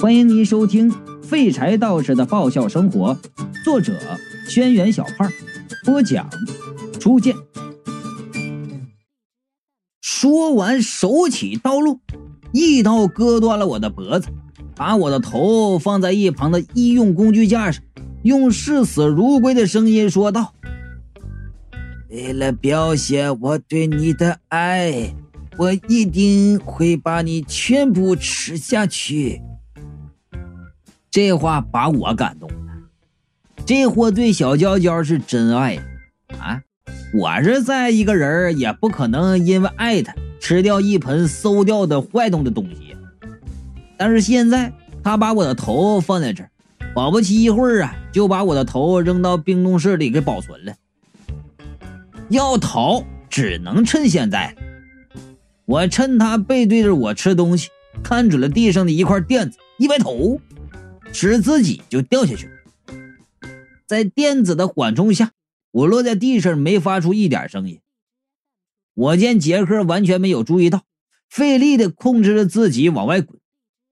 欢迎您收听《废柴道士的爆笑生活》，作者：轩辕小胖，播讲：初见。说完，手起刀落，一刀割断了我的脖子，把我的头放在一旁的医用工具架上，用视死如归的声音说道：“为了表现我对你的爱。”我一定会把你全部吃下去。这话把我感动了。这货对小娇娇是真爱啊！我是再一个人，也不可能因为爱她吃掉一盆馊掉的坏动的东西。但是现在他把我的头放在这儿，保不齐一会儿啊，就把我的头扔到冰冻室里给保存了。要逃，只能趁现在。我趁他背对着我吃东西，看准了地上的一块垫子，一歪头，使自己就掉下去了。在电子的缓冲下，我落在地上，没发出一点声音。我见杰克完全没有注意到，费力的控制着自己往外滚。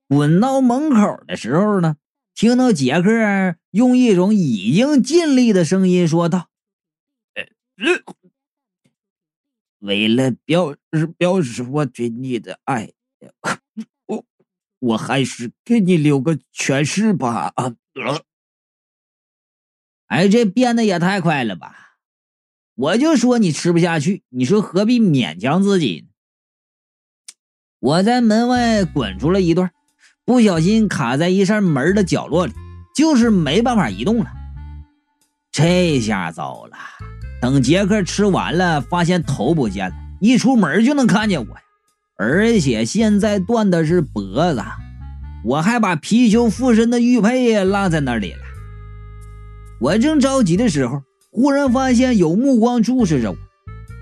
滚到门口的时候呢，听到杰克用一种已经尽力的声音说道：“呃。”为了表示表示我对你的爱，我我还是给你留个全尸吧。啊！哎，这变得也太快了吧！我就说你吃不下去，你说何必勉强自己呢？我在门外滚出了一段，不小心卡在一扇门的角落里，就是没办法移动了。这下糟了。等杰克吃完了，发现头不见了，一出门就能看见我呀！而且现在断的是脖子，我还把貔貅附身的玉佩落在那里了。我正着急的时候，忽然发现有目光注视着我，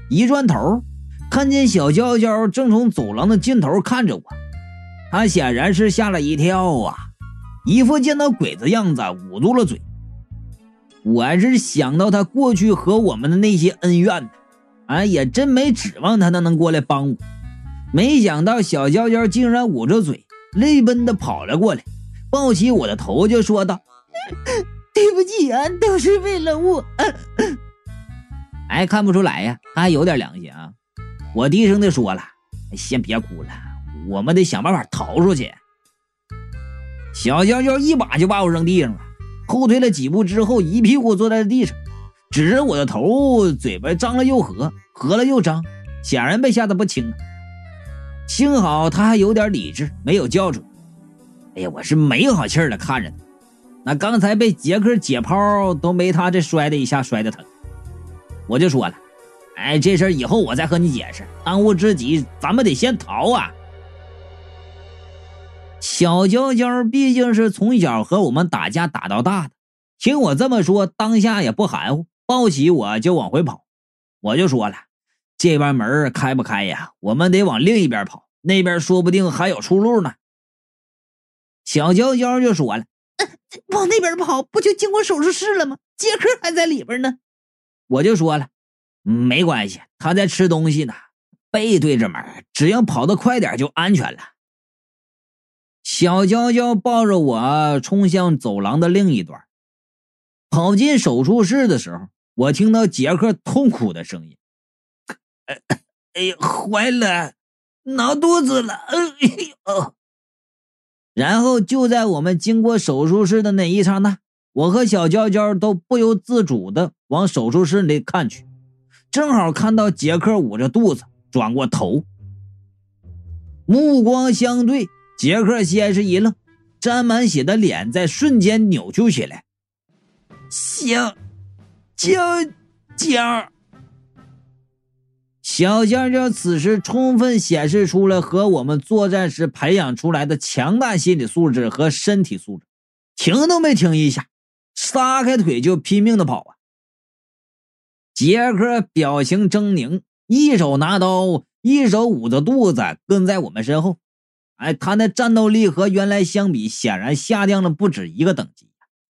一转头，看见小娇娇正从走廊的尽头看着我，她显然是吓了一跳啊，一副见到鬼子样子，捂住了嘴。我是想到他过去和我们的那些恩怨呢，俺也真没指望他能能过来帮我。没想到小娇娇竟然捂着嘴，泪奔的跑了过来，抱起我的头就说道：“对不起啊，都是为了我。”哎，看不出来呀，他还有点良心啊。我低声的说了：“先别哭了，我们得想办法逃出去。”小娇娇一把就把我扔地上了。后退了几步之后，一屁股坐在了地上，指着我的头，嘴巴张了又合，合了又张，显然被吓得不轻。幸好他还有点理智，没有叫出来。哎呀，我是没好气的看着他，那刚才被杰克解剖都没他这摔的一下摔的疼。我就说了，哎，这事以后我再和你解释，当务之急咱们得先逃啊。小娇娇毕竟是从小和我们打架打到大的，听我这么说，当下也不含糊，抱起我就往回跑。我就说了，这边门开不开呀？我们得往另一边跑，那边说不定还有出路呢。小娇娇就说了：“往那边跑，不就经过手术室了吗？杰克还在里边呢。”我就说了：“没关系，他在吃东西呢，背对着门，只要跑得快点就安全了。”小娇娇抱着我冲向走廊的另一端，跑进手术室的时候，我听到杰克痛苦的声音：“哎哎呀，坏了，闹肚子了！”哎呦！然后就在我们经过手术室的那一刹那，我和小娇娇都不由自主的往手术室里看去，正好看到杰克捂着肚子转过头，目光相对。杰克先是一愣，沾满血的脸在瞬间扭曲起来。行娇娇，小娇娇此时充分显示出了和我们作战时培养出来的强大心理素质和身体素质，停都没停一下，撒开腿就拼命的跑啊！杰克表情狰狞，一手拿刀，一手捂着肚子，跟在我们身后。哎，他那战斗力和原来相比，显然下降了不止一个等级，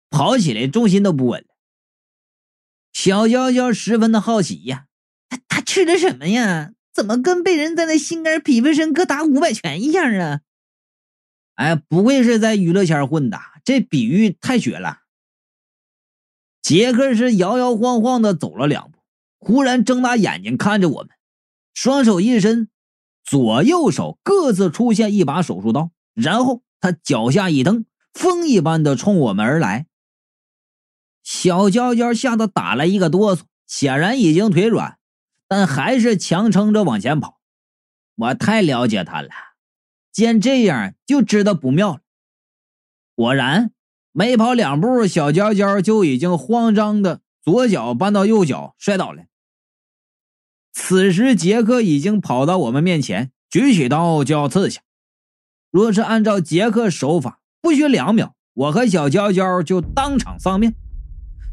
跑起来重心都不稳了。小娇娇十分的好奇呀，吃的什么呀？怎么跟被人在那心肝脾肺肾各打五百拳一样啊？哎，不愧是在娱乐圈混的，这比喻太绝了。杰克是摇摇晃晃的走了两步，忽然睁大眼睛看着我们，双手一伸，左右手各自出现一把手术刀，然后他脚下一蹬，风一般的冲我们而来。小娇娇吓得打了一个哆嗦，显然已经腿软，但还是强撑着往前跑。我太了解他了。见这样就知道不妙了。果然，没跑两步，小娇娇就已经慌张的左脚绊到右脚摔倒了。此时，杰克已经跑到我们面前，举起刀就要刺下。若是按照杰克手法，不需两秒，我和小娇娇就当场丧命。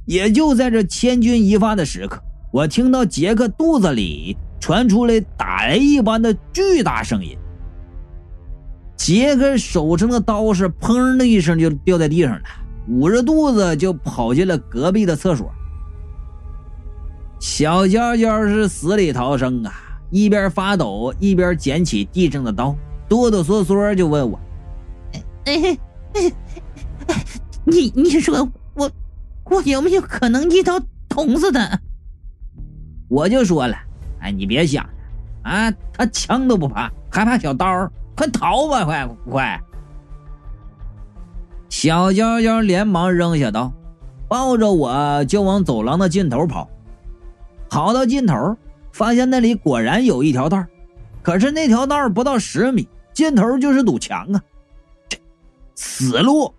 也就在这千钧一发的时刻，我听到杰克肚子里传出来打雷一般的巨大声音。杰克手上的刀是“砰”的一声就掉在地上了，捂着肚子就跑进了隔壁的厕所。小娇娇是死里逃生啊，一边发抖一边捡起地上的刀，哆哆嗦嗦就问我：“哎哎哎，你你说我我有没有可能一刀捅死他？”我就说了：“哎，你别想了啊，他枪都不怕，还怕小刀？”快逃吧！快快！小娇娇连忙扔下刀，抱着我就往走廊的尽头跑。跑到尽头，发现那里果然有一条道，可是那条道不到十米，尽头就是堵墙啊！死路！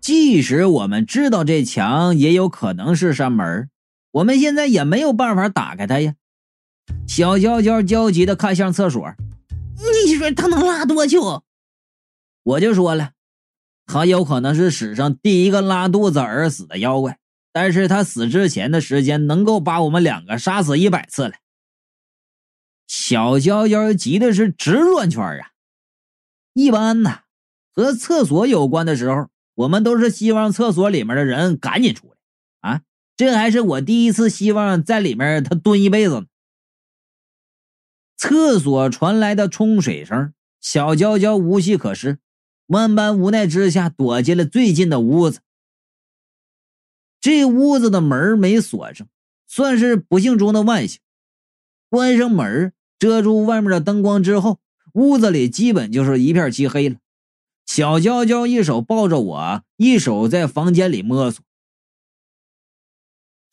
即使我们知道这墙也有可能是扇门，我们现在也没有办法打开它呀。小娇娇焦急的看向厕所。你说他能拉多久？我就说了，他有可能是史上第一个拉肚子而死的妖怪，但是他死之前的时间能够把我们两个杀死一百次了。小娇娇急的是直转圈啊！一般呢，和厕所有关的时候，我们都是希望厕所里面的人赶紧出来啊！这还是我第一次希望在里面他蹲一辈子呢。厕所传来的冲水声，小娇娇无计可施，万般无奈之下，躲进了最近的屋子。这屋子的门没锁上，算是不幸中的万幸。关上门，遮住外面的灯光之后，屋子里基本就是一片漆黑了。小娇娇一手抱着我，一手在房间里摸索。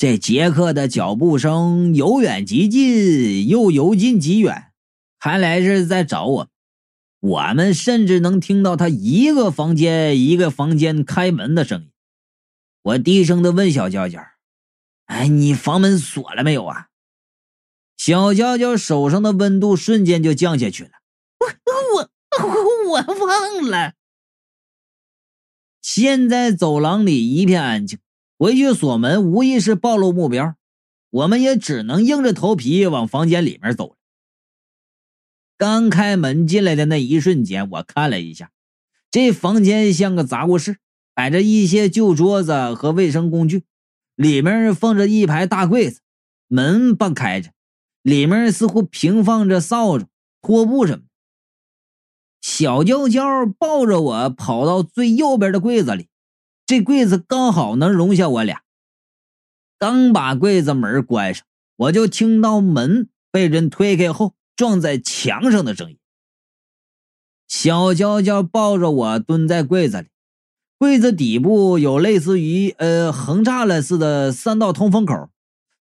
这杰克的脚步声由远及近，又由近及远，看来是在找我。我们甚至能听到他一个房间一个房间开门的声音。我低声的问小娇娇：“哎，你房门锁了没有啊？”小娇娇手上的温度瞬间就降下去了。我我我忘了。现在走廊里一片安静。回去锁门无疑是暴露目标，我们也只能硬着头皮往房间里面走。刚开门进来的那一瞬间，我看了一下，这房间像个杂物室，摆着一些旧桌子和卫生工具，里面放着一排大柜子，门半开着，里面似乎平放着扫帚、拖布什么。小娇娇抱着我跑到最右边的柜子里。这柜子刚好能容下我俩。刚把柜子门关上，我就听到门被人推开后撞在墙上的声音。小娇娇抱着我蹲在柜子里，柜子底部有类似于呃横栅栏似的三道通风口，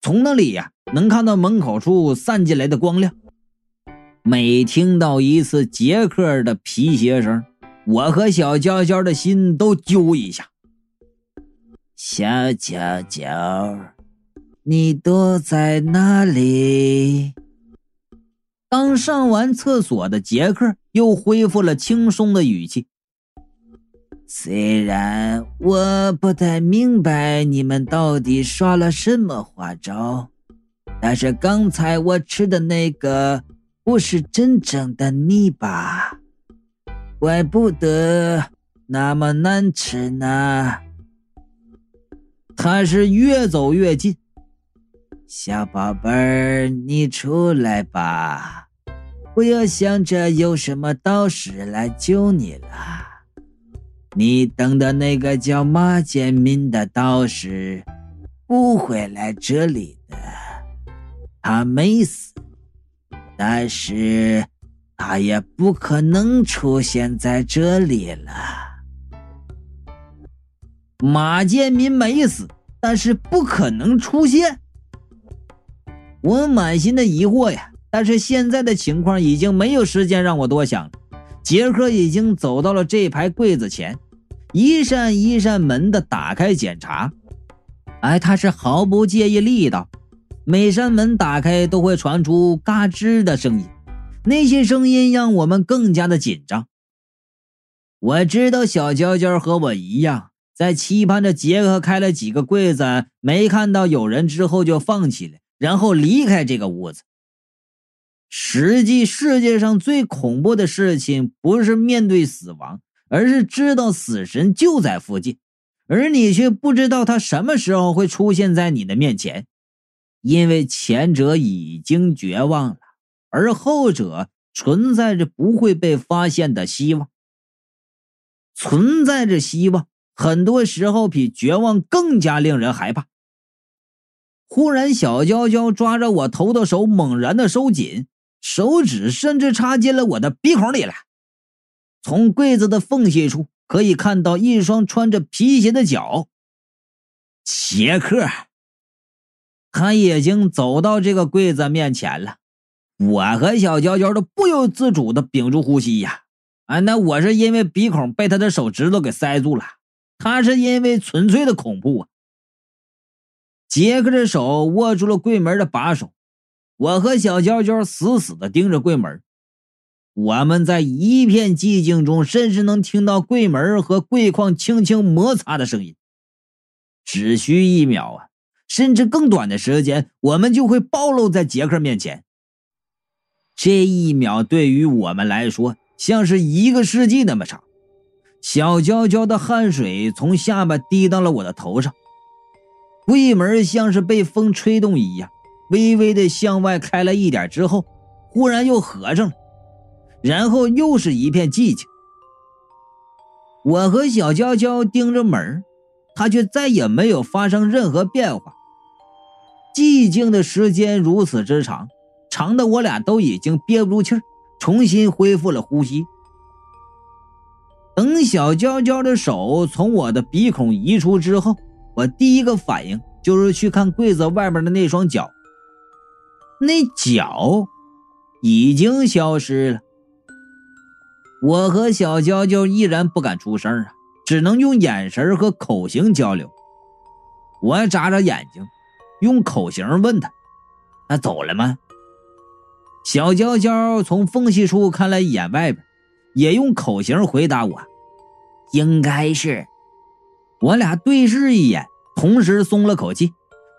从那里呀能看到门口处散进来的光亮。每听到一次杰克的皮鞋声，我和小娇娇的心都揪一下。小娇娇，你躲在哪里？刚上完厕所的杰克又恢复了轻松的语气。虽然我不太明白你们到底耍了什么花招，但是刚才我吃的那个不是真正的泥巴，怪不得那么难吃呢。他是越走越近，小宝贝儿，你出来吧，不要想着有什么道士来救你了。你等的那个叫马建民的道士不会来这里的，他没死，但是他也不可能出现在这里了。马建民没死，但是不可能出现。我满心的疑惑呀。但是现在的情况已经没有时间让我多想了。杰克已经走到了这排柜子前，一扇一扇门的打开检查。哎，他是毫不介意力道，每扇门打开都会传出嘎吱的声音，那些声音让我们更加的紧张。我知道小娇娇和我一样，在期盼着杰克开了几个柜子没看到有人之后就放弃了，然后离开这个屋子。实际世界上最恐怖的事情，不是面对死亡，而是知道死神就在附近，而你却不知道他什么时候会出现在你的面前。因为前者已经绝望了，而后者存在着不会被发现的希望。存在着希望，很多时候比绝望更加令人害怕。忽然，小娇娇抓着我头的手猛然的收紧。手指甚至插进了我的鼻孔里了。从柜子的缝隙处可以看到一双穿着皮鞋的脚。杰克，他已经走到这个柜子面前了。我和小娇娇都不由自主的屏住呼吸呀！啊，那我是因为鼻孔被他的手指头给塞住了，他是因为纯粹的恐怖啊。杰克的手握住了柜门的把手。我和小娇娇死死的盯着柜门，我们在一片寂静中，甚至能听到柜门和柜框轻轻摩擦的声音。只需一秒啊，甚至更短的时间，我们就会暴露在杰克面前。这一秒对于我们来说，像是一个世纪那么长。小娇娇的汗水从下巴滴到了我的头上，柜门像是被风吹动一样。微微的向外开了一点之后，忽然又合上了，然后又是一片寂静。我和小娇娇盯着门，它却再也没有发生任何变化。寂静的时间如此之长，长的我俩都已经憋不住气儿，重新恢复了呼吸。等小娇娇的手从我的鼻孔移出之后，我第一个反应就是去看柜子外面的那双脚。那脚已经消失了。我和小娇娇依然不敢出声啊，只能用眼神和口型交流。我眨眨眼睛，用口型问他：“他走了吗？”小娇娇从缝隙处看了一眼外边，也用口型回答我：“应该是。”我俩对视一眼，同时松了口气。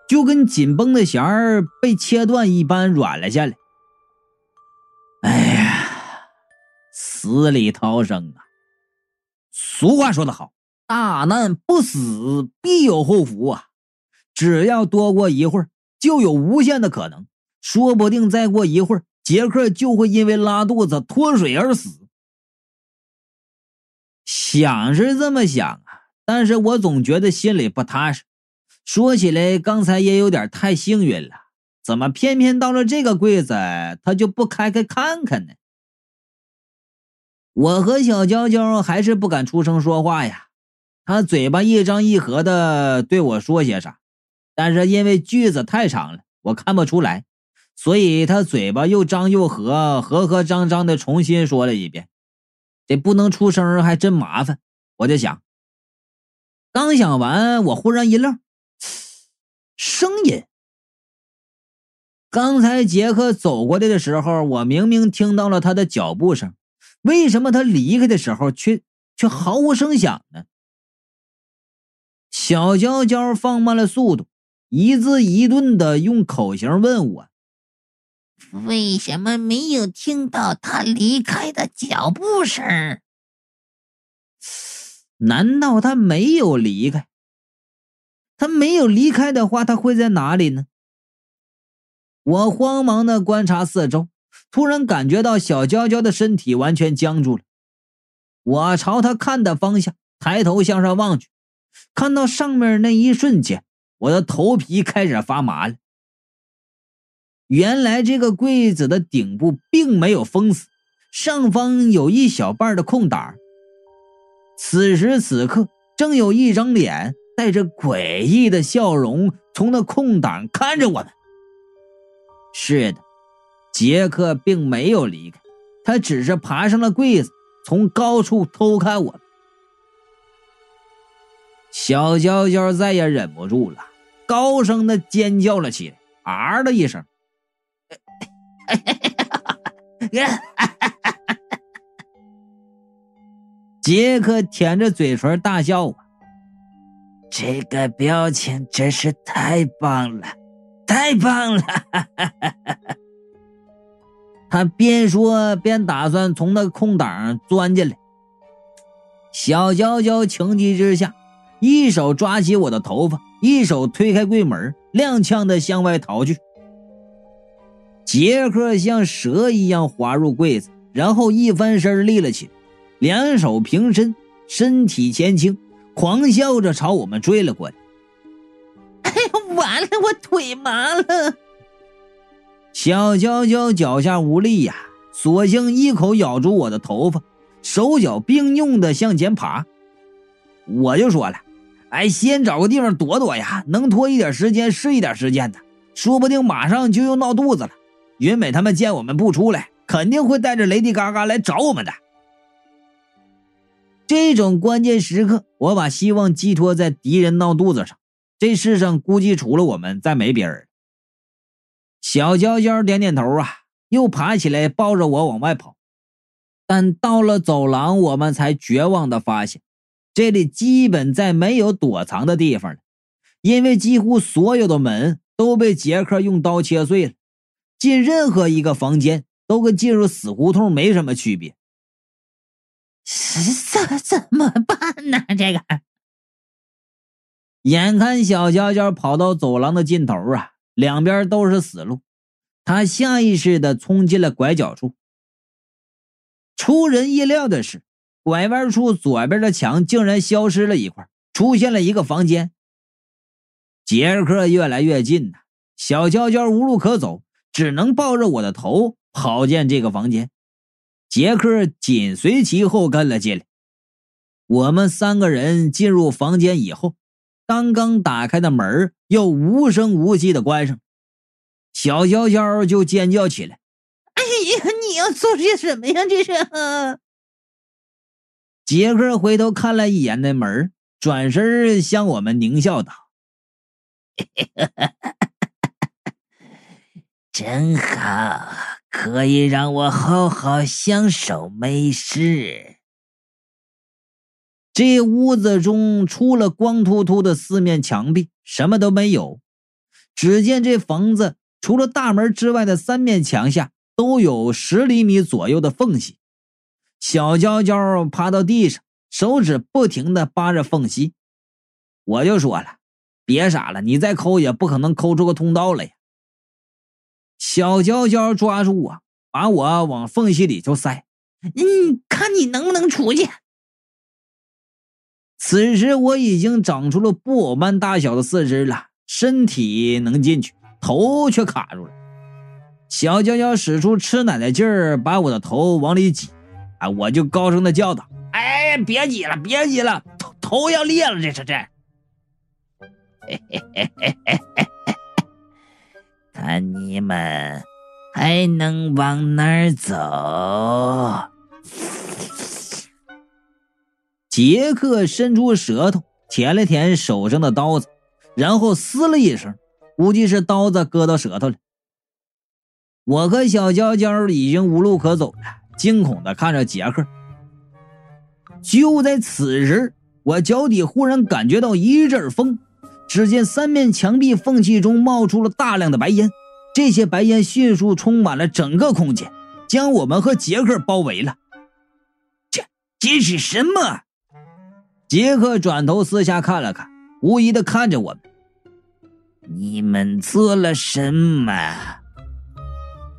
就跟紧绷的弦儿被切断一般软了下来。哎呀，死里逃生啊！俗话说得好，大难不死必有后福啊！只要多过一会儿，就有无限的可能，说不定再过一会儿，杰克就会因为拉肚子脱水而死。想是这么想啊，但是我总觉得心里不踏实。说起来，刚才也有点太幸运了，怎么偏偏到了这个柜子，他就不开开看看呢？我和小娇娇还是不敢出声说话呀。他嘴巴一张一合的对我说些啥，但是因为句子太长了，我看不出来，所以他嘴巴又张又合，合合张张的重新说了一遍。这不能出声还真麻烦，我就想。刚想完，我忽然一愣。声音。刚才杰克走过来的时候，我明明听到了他的脚步声，为什么他离开的时候却却毫无声响呢？小娇娇放慢了速度，一字一顿的用口型问我：“为什么没有听到他离开的脚步声？难道他没有离开？”他没有离开的话，他会在哪里呢？我慌忙的观察四周，突然感觉到小娇娇的身体完全僵住了。我朝她看的方向抬头向上望去，看到上面那一瞬间，我的头皮开始发麻了。原来这个柜子的顶部并没有封死，上方有一小半的空档。此时此刻，正有一张脸带着诡异的笑容从那空档看着我们。是的，杰克并没有离开，他只是爬上了柜子，从高处偷看我们。小娇娇再也忍不住了，高声的尖叫了起来，啊的一声。哈哈哈杰克舔着嘴唇大笑！这个表情真是太棒了，太棒了！他边说边打算从那空档钻进来。小娇娇情急之下，一手抓起我的头发，一手推开柜门，踉跄的向外逃去。杰克像蛇一样滑入柜子，然后一翻身立了起来，两手平伸，身体前倾，狂笑着朝我们追了过来。哎呀，完了，我腿麻了！小娇娇脚下无力呀，索性一口咬住我的头发，手脚并用的向前爬。我就说了，哎，先找个地方躲躲呀，能拖一点时间是一点时间的，说不定马上就又闹肚子了。云美他们见我们不出来，肯定会带着雷迪嘎嘎来找我们的。这种关键时刻，我把希望寄托在敌人闹肚子上。这世上估计除了我们，再没别人。小娇娇点点头啊，又爬起来抱着我往外跑。但到了走廊，我们才绝望的发现，这里基本再没有躲藏的地方了，因为几乎所有的门都被杰克用刀切碎了。进任何一个房间都跟进入死胡同没什么区别。怎怎么办呢？这个，眼看小娇娇跑到走廊的尽头啊，两边都是死路，她下意识的冲进了拐角处。出人意料的是，拐弯处左边的墙竟然消失了一块，出现了一个房间。杰克越来越近呐，小娇娇无路可走。只能抱着我的头跑进这个房间，杰克紧随其后跟了进来。我们三个人进入房间以后，刚刚打开的门又无声无息的关上，小娇娇就尖叫起来：“哎呀，你要做些什么呀？这是！”杰克回头看了一眼那门，转身向我们狞笑道：“嘿嘿哈哈。”真好，可以让我好好享受美食。这屋子中除了光秃秃的四面墙壁，什么都没有。只见这房子除了大门之外的三面墙下都有十厘米左右的缝隙。小娇娇趴到地上，手指不停的扒着缝隙。我就说了，别傻了，你再抠也不可能抠出个通道来呀。小娇娇抓住我，把我往缝隙里头塞。嗯，看你能不能出去。此时我已经长出了布偶般大小的四肢了，身体能进去，头却卡住了。小娇娇使出吃奶的劲儿，把我的头往里挤。啊！我就高声的叫道：“哎，别挤了，别挤了，头头要裂了，这是这。”嘿嘿嘿嘿嘿嘿。看你们还能往哪儿走？杰克伸出舌头舔了舔手上的刀子，然后嘶了一声，估计是刀子割到舌头了。我和小娇娇已经无路可走了，惊恐的看着杰克。就在此时，我脚底忽然感觉到一阵风。只见三面墙壁缝隙中冒出了大量的白烟，这些白烟迅速充满了整个空间，将我们和杰克包围了。这这是什么？杰克转头四下看了看，无疑的看着我们。你们做了什么？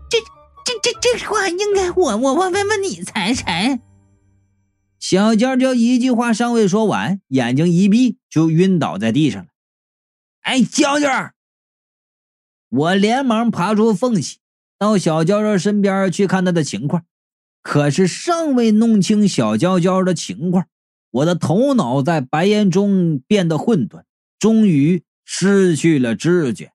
这这这这话应该我我我问问你才才。小娇娇一句话尚未说完，眼睛一闭就晕倒在地上了。哎，娇娇！我连忙爬出缝隙，到小娇娇身边去看她的情况。可是尚未弄清小娇娇的情况，我的头脑在白烟中变得混沌，终于失去了知觉。